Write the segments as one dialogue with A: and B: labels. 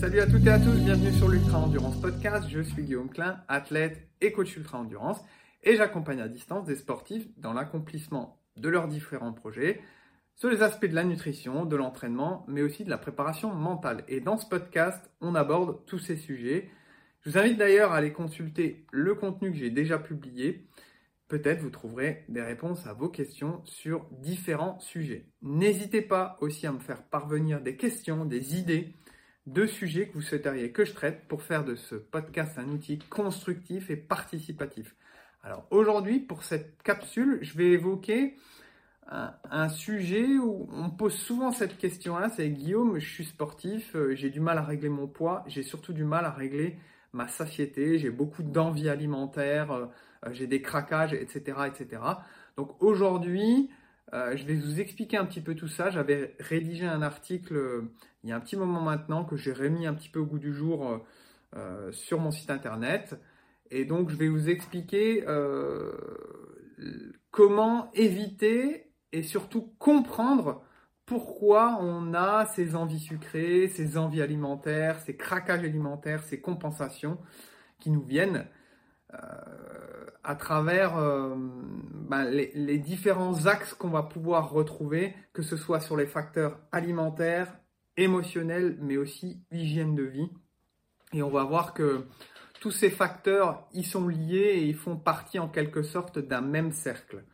A: Salut à toutes et à tous, bienvenue sur l'Ultra Endurance Podcast. Je suis Guillaume Klein, athlète et coach Ultra Endurance et j'accompagne à distance des sportifs dans l'accomplissement de leurs différents projets sur les aspects de la nutrition, de l'entraînement, mais aussi de la préparation mentale. Et dans ce podcast, on aborde tous ces sujets. Je vous invite d'ailleurs à aller consulter le contenu que j'ai déjà publié. Peut-être vous trouverez des réponses à vos questions sur différents sujets. N'hésitez pas aussi à me faire parvenir des questions, des idées de sujets que vous souhaiteriez que je traite pour faire de ce podcast un outil constructif et participatif. Alors aujourd'hui, pour cette capsule, je vais évoquer un, sujet où on pose souvent cette question-là, c'est Guillaume, je suis sportif, euh, j'ai du mal à régler mon poids, j'ai surtout du mal à régler ma satiété, j'ai beaucoup d'envie alimentaire, euh, euh, j'ai des craquages, etc., etc. Donc aujourd'hui, je vais vous expliquer un petit peu tout ça. J'avais rédigé un article il y a un petit moment maintenant que j'ai remis un petit peu au goût du jour sur mon site internet. Et donc je vais vous expliquer comment éviter et surtout comprendre pourquoi on a ces envies sucrées, ces envies alimentaires, ces craquages alimentaires, ces compensations qui nous viennent euh, à travers euh, ben, les, les, différents axes qu'on va pouvoir retrouver, que ce soit sur les facteurs alimentaires, émotionnels, mais aussi hygiène de vie. Et on va voir que tous ces facteurs, ils sont liés et ils font partie en quelque sorte d'un même cercle.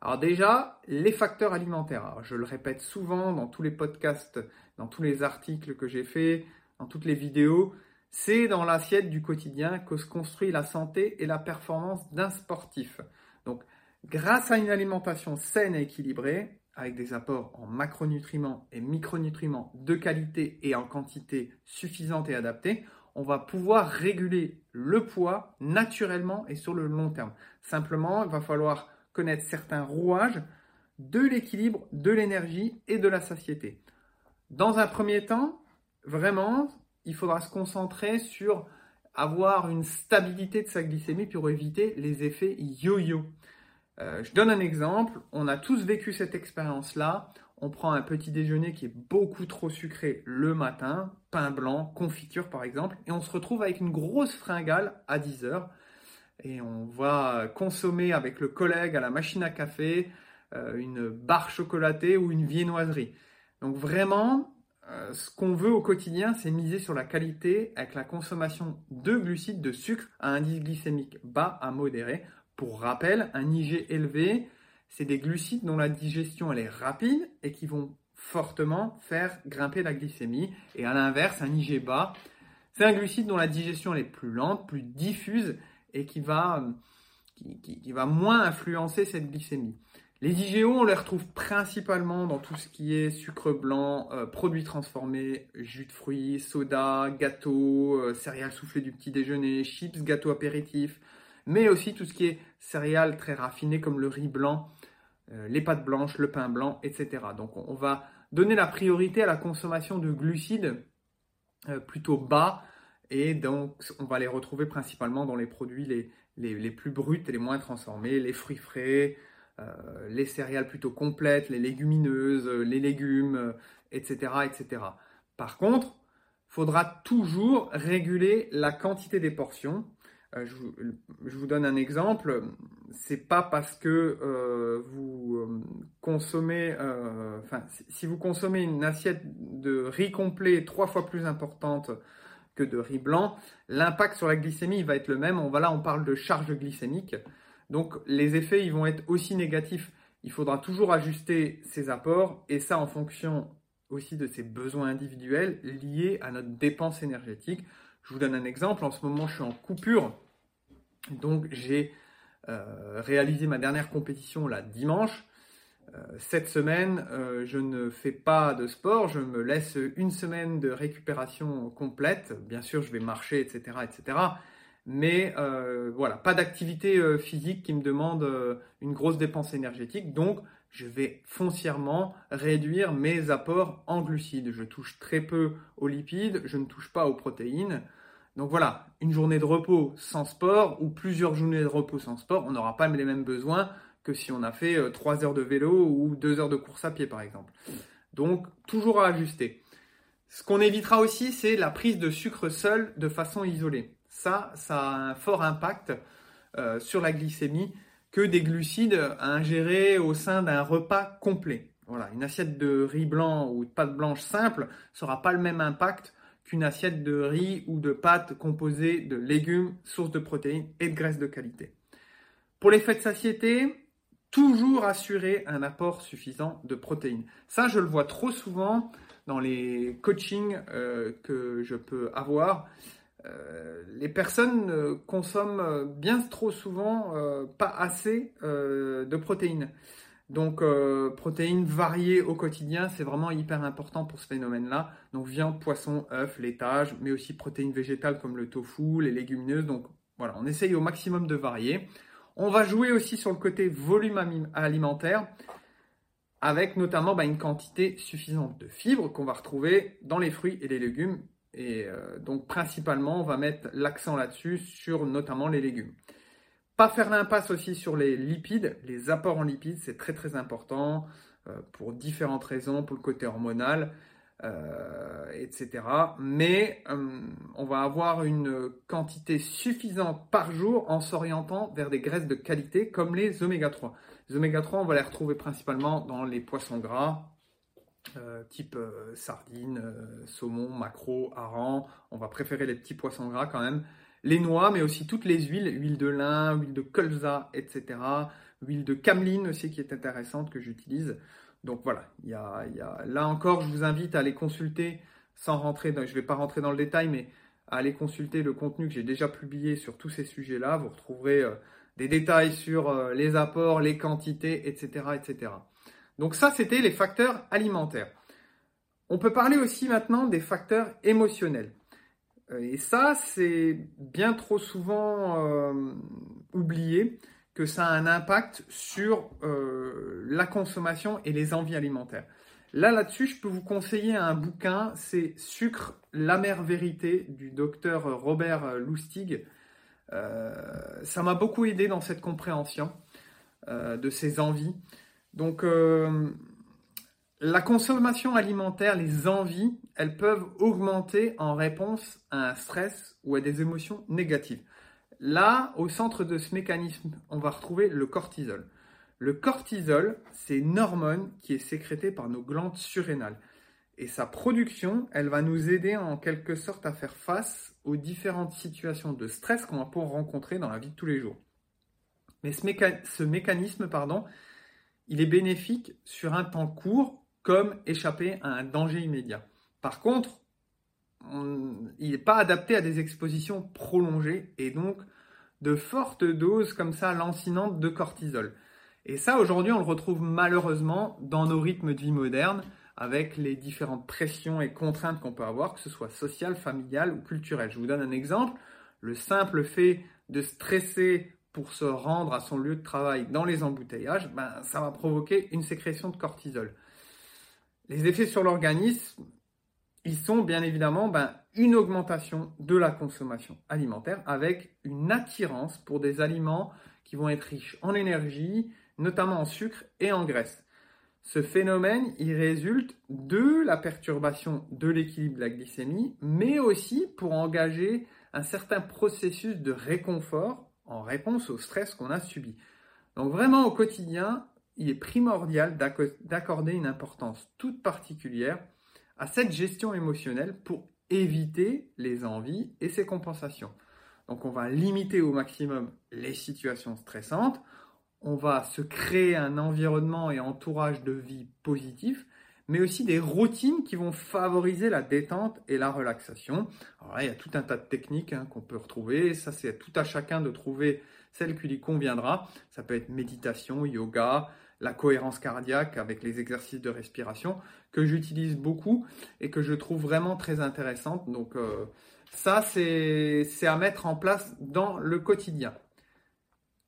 A: Alors déjà, les facteurs alimentaires. je le répète souvent dans tous les podcasts, dans tous les articles que j'ai faits, dans toutes les vidéos, c'est dans l'assiette du quotidien que se construit la santé et la performance d'un sportif. Donc, grâce à une alimentation saine et équilibrée, avec des apports en macronutriments et micronutriments de qualité et en quantité suffisante et adaptée, on va pouvoir réguler le poids naturellement et sur le long terme. Simplement, il va falloir connaître certains rouages de l'équilibre, de l'énergie et de la satiété. Dans un premier temps, vraiment, il faudra se concentrer sur avoir une stabilité de sa glycémie pour éviter les effets yo-yo. Euh, je donne un exemple, on a tous vécu cette expérience-là. On prend un petit déjeuner qui est beaucoup trop sucré le matin, pain blanc, confiture par exemple, et on se retrouve avec une grosse fringale à 10 heures et on va consommer avec le collègue à la machine à café euh, une barre chocolatée ou une viennoiserie. Donc vraiment, euh, ce qu'on veut au quotidien, c'est miser sur la qualité avec la consommation de glucides, de sucre à indice glycémique bas à modéré. Pour rappel, un IG élevé, c'est des glucides dont la digestion elle est rapide et qui vont fortement faire grimper la glycémie. Et à l'inverse, un IG bas, c'est un glucide dont la digestion elle est plus lente, plus diffuse et qui va, qui, va moins influencer cette glycémie. Les IGO, on les retrouve principalement dans tout ce qui est sucre blanc, euh, produits transformés, jus de fruits, soda, gâteaux, euh, céréales soufflées du petit déjeuner, chips, gâteaux apéritifs, mais aussi tout ce qui est céréales très raffinées comme le riz blanc, euh, les pâtes blanches, le pain blanc, etc. Donc on va donner la priorité à la consommation de glucides plutôt bas et donc, on va les retrouver principalement dans les produits les, plus bruts et les moins transformés, les fruits frais, euh, les céréales plutôt complètes, les légumineuses, les légumes, etc., euh, etc. Par contre, faudra toujours réguler la quantité des portions. Euh, je, vous, donne un exemple. C'est pas parce que vous consommez, enfin, si vous consommez une assiette de riz complet trois fois plus importante que de riz blanc, l'impact sur la glycémie va être le même. On va là, on parle de charge glycémique. Donc les effets, ils vont être aussi négatifs. Il faudra toujours ajuster ses apports et ça en fonction aussi de ses besoins individuels liés à notre dépense énergétique. Je vous donne un exemple. En ce moment, je suis en coupure. Donc j'ai euh, réalisé ma dernière compétition là dimanche. Euh, cette semaine, euh, je ne fais pas de sport, je me laisse une semaine de récupération complète. Bien sûr, je vais marcher, etc., etc. Mais voilà, pas d'activité physique qui me demande une grosse dépense énergétique. Donc, je vais foncièrement réduire mes apports en glucides. Je touche très peu aux lipides, je ne touche pas aux protéines. Donc voilà, une journée de repos sans sport ou plusieurs journées de repos sans sport, on n'aura pas les mêmes besoins que si on a fait 3 euh, heures de vélo ou 2 heures de course à pied par exemple. Donc toujours à ajuster. Ce qu'on évitera aussi, c'est la prise de sucre seul de façon isolée. Ça, ça a un fort impact euh, sur la glycémie que des glucides à ingérer au sein d'un repas complet. Voilà, une assiette de riz blanc ou de pâte blanche simple sera pas le même impact qu'une assiette de riz ou de pâtes composée de légumes, sources de protéines et de graisses de qualité. Pour l'effet de satiété, toujours assurer un apport suffisant de protéines. Ça, je le vois trop souvent dans les coachings euh, que je peux avoir. Euh, les personnes consomment bien trop souvent euh, pas assez de protéines. Donc, protéines variées au quotidien, c'est vraiment hyper important pour ce phénomène-là. Donc, viande, poisson, œufs, laitage, mais aussi protéines végétales comme le tofu, les légumineuses. Donc, voilà, on essaye au maximum de varier. On va jouer aussi sur le côté volume alimentaire avec notamment bah, une quantité suffisante de fibres qu'on va retrouver dans les fruits et les légumes. Et euh, donc principalement, on va mettre l'accent là-dessus sur notamment les légumes. Pas faire l'impasse aussi sur les lipides, les apports en lipides, c'est très très important euh, pour différentes raisons, pour le côté hormonal, euh, etc. Mais on va avoir une quantité suffisante par jour en s'orientant vers des graisses de qualité comme les oméga 3. Les oméga 3, on va les retrouver principalement dans les poissons gras, euh, type sardines, saumon, maquereau, hareng. On va préférer les petits poissons gras quand même. Les noix, mais aussi toutes les huiles, huile de lin, huile de colza, etc. Huile de cameline aussi qui est intéressante que j'utilise. Donc voilà, il y a, là encore, je vous invite à aller consulter, sans rentrer, dans, je ne vais pas rentrer dans le détail, mais à aller consulter le contenu que j'ai déjà publié sur tous ces sujets-là. Vous retrouverez euh, des détails sur euh, les apports, les quantités, etc., etc. Donc ça, c'était les facteurs alimentaires. On peut parler aussi maintenant des facteurs émotionnels. Euh, et ça, c'est bien trop souvent oublié que ça a un impact sur euh, la consommation et les envies alimentaires. Là, là-dessus, je peux vous conseiller un bouquin, c'est Sucre, l'amère vérité du docteur Robert Lustig. Euh, ça m'a beaucoup aidé dans cette compréhension euh, de ces envies. Donc, la consommation alimentaire, les envies, elles peuvent augmenter en réponse à un stress ou à des émotions négatives. Là, au centre de ce mécanisme, on va retrouver le cortisol. Le cortisol, c'est une hormone qui est sécrétée par nos glandes surrénales. Et sa production, elle va nous aider en quelque sorte à faire face aux différentes situations de stress qu'on va pouvoir rencontrer dans la vie de tous les jours. Mais ce, mécanisme, pardon, il est bénéfique sur un temps court comme échapper à un danger immédiat. Par contre, il n'est pas adapté à des expositions prolongées et donc de fortes doses comme ça lancinantes de cortisol. Et ça, aujourd'hui, on le retrouve malheureusement dans nos rythmes de vie modernes avec les différentes pressions et contraintes qu'on peut avoir, que ce soit sociales, familiales ou culturelles. Je vous donne un exemple. Le simple fait de stresser pour se rendre à son lieu de travail dans les embouteillages, ben, ça va provoquer une sécrétion de cortisol. Les effets sur l'organisme, ils sont bien évidemment ben, une augmentation de la consommation alimentaire avec une attirance pour des aliments qui vont être riches en énergie, notamment en sucre et en graisse. Ce phénomène, il résulte de la perturbation de l'équilibre de la glycémie, mais aussi pour engager un certain processus de réconfort en réponse au stress qu'on a subi. Donc vraiment au quotidien, il est primordial d'accorder une importance toute particulière à cette gestion émotionnelle pour éviter les envies et ses compensations. Donc on va limiter au maximum les situations stressantes, on va se créer un environnement et entourage de vie positif, mais aussi des routines qui vont favoriser la détente et la relaxation. Alors là, il y a tout un tas de techniques hein, qu'on peut retrouver, ça c'est tout à chacun de trouver celle qui lui conviendra. Ça peut être méditation, yoga, la cohérence cardiaque avec les exercices de respiration que j'utilise beaucoup et que je trouve vraiment très intéressante. Donc euh, ça, c'est à mettre en place dans le quotidien.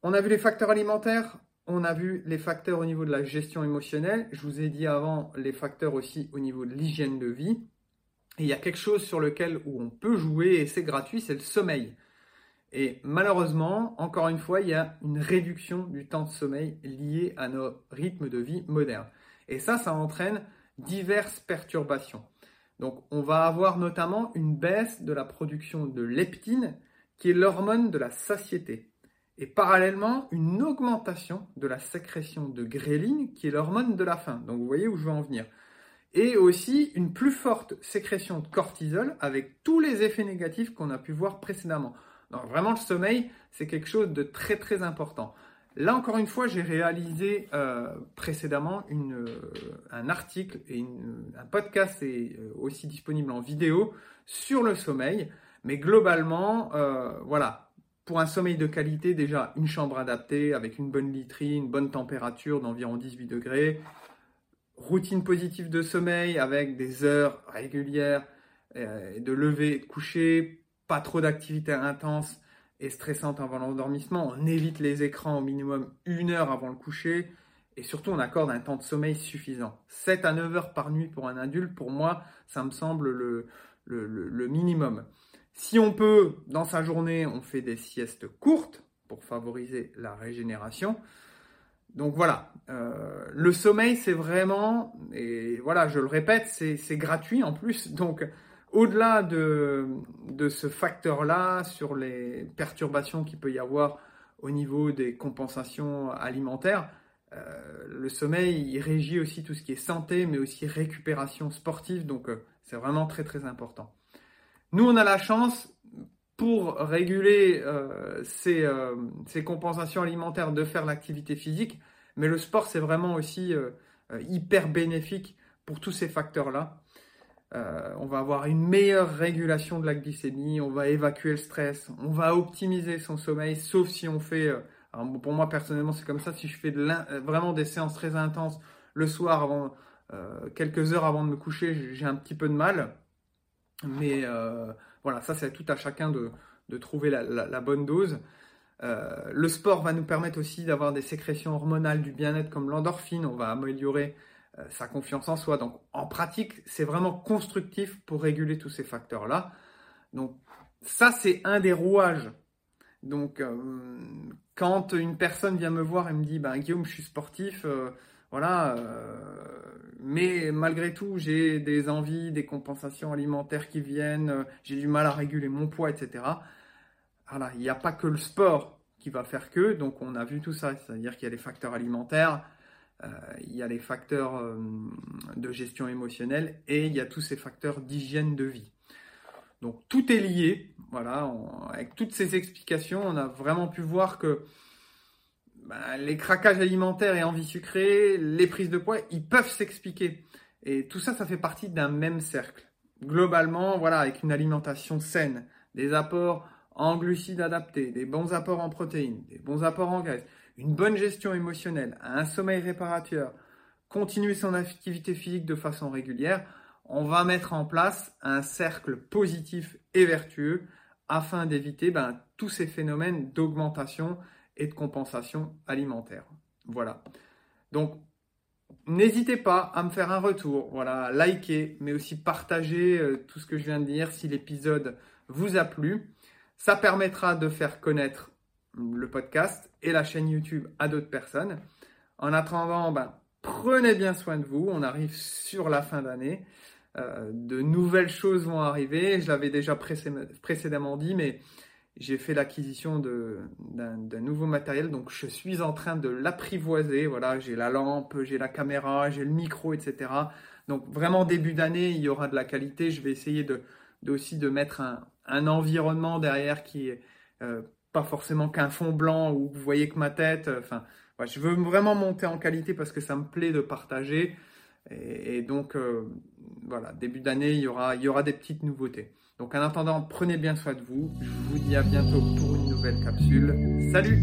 A: On a vu les facteurs alimentaires, on a vu les facteurs au niveau de la gestion émotionnelle. Je vous ai dit avant les facteurs aussi au niveau de l'hygiène de vie. Et il y a quelque chose sur lequel on peut jouer et c'est gratuit, c'est le sommeil. Et malheureusement, encore une fois, il y a une réduction du temps de sommeil lié à nos rythmes de vie modernes. Et ça, ça entraîne diverses perturbations. Donc on va avoir notamment une baisse de la production de leptine, qui est l'hormone de la satiété. Et parallèlement, une augmentation de la sécrétion de gréline, qui est l'hormone de la faim. Donc vous voyez où je veux en venir. Et aussi une plus forte sécrétion de cortisol avec tous les effets négatifs qu'on a pu voir précédemment. Donc vraiment, le sommeil, c'est quelque chose de très très important. Là, encore une fois, j'ai réalisé euh, précédemment euh, un article et un podcast est euh, aussi disponible en vidéo sur le sommeil. Mais globalement, voilà, pour un sommeil de qualité, déjà une chambre adaptée avec une bonne literie, une bonne température d'environ 18 degrés, routine positive de sommeil avec des heures régulières de lever et de coucher, pas trop d'activité intense et stressante avant l'endormissement. On évite les écrans au minimum une heure avant le coucher et surtout on accorde un temps de sommeil suffisant. 7 à 9 heures par nuit pour un adulte, pour moi, ça me semble le, le, minimum. Si on peut, dans sa journée, on fait des siestes courtes pour favoriser la régénération. Donc voilà, euh, le sommeil c'est vraiment, et voilà, je le répète, c'est gratuit en plus. Donc au-delà de, ce facteur-là, sur les perturbations qu'il peut y avoir au niveau des compensations alimentaires, euh, le sommeil, il régit aussi tout ce qui est santé, mais aussi récupération sportive, donc euh, c'est vraiment très très important. Nous, on a la chance, pour réguler euh, ces, ces, compensations alimentaires, de faire l'activité physique, mais le sport, c'est vraiment aussi hyper bénéfique pour tous ces facteurs-là. Euh, on va avoir une meilleure régulation de la glycémie, on va évacuer le stress, on va optimiser son sommeil, sauf si on fait, euh, pour moi personnellement c'est comme ça, si je fais euh, vraiment des séances très intenses le soir, quelques heures avant de me coucher, j'ai un petit peu de mal. Mais voilà, ça c'est tout à chacun de, trouver la, bonne dose. le sport va nous permettre aussi d'avoir des sécrétions hormonales du bien-être comme l'endorphine, on va améliorer euh, sa confiance en soi. Donc en pratique, c'est vraiment constructif pour réguler tous ces facteurs-là. Donc ça, c'est un des rouages. Donc euh, quand une personne vient me voir et me dit, ben, Guillaume, je suis sportif, euh, voilà, mais malgré tout, j'ai des envies, des compensations alimentaires qui viennent, j'ai du mal à réguler mon poids, etc. Voilà, il n'y a pas que le sport qui va faire que, donc on a vu tout ça, c'est-à-dire qu'il y a les facteurs alimentaires, euh, il y a les facteurs euh, de gestion émotionnelle et il y a tous ces facteurs d'hygiène de vie. Donc tout est lié. Voilà, avec toutes ces explications, on a vraiment pu voir que ben, les craquages alimentaires et envie sucrée, les prises de poids, ils peuvent s'expliquer. Et tout ça, ça fait partie d'un même cercle. Globalement, voilà, avec une alimentation saine, des apports en glucides adaptés, des bons apports en protéines, des bons apports en graisses, une bonne gestion émotionnelle, un sommeil réparateur, continuer son activité physique de façon régulière, on va mettre en place un cercle positif et vertueux afin d'éviter ben, tous ces phénomènes d'augmentation et de compensation alimentaire. Voilà. Donc, n'hésitez pas à me faire un retour, voilà, liker, mais aussi partager euh, tout ce que je viens de dire si l'épisode vous a plu. Ça permettra de faire connaître le podcast et la chaîne YouTube à d'autres personnes. En attendant, ben, prenez bien soin de vous. On arrive sur la fin d'année. Euh, de nouvelles choses vont arriver. Je l'avais déjà précédemment dit, mais j'ai fait l'acquisition d'un nouveau matériel, donc je suis en train de l'apprivoiser. Voilà, j'ai la lampe, j'ai la caméra, j'ai le micro, etc. Donc vraiment début d'année, il y aura de la qualité. Je vais essayer de, aussi de mettre un, environnement derrière qui est euh, pas forcément qu'un fond blanc où vous voyez que ma tête. Euh, enfin, je veux vraiment monter en qualité parce que ça me plaît de partager. Et, donc, euh, voilà, début d'année, il y aura, il y aura des petites nouveautés. Donc, en attendant, prenez bien soin de vous. Je vous dis à bientôt pour une nouvelle capsule. Salut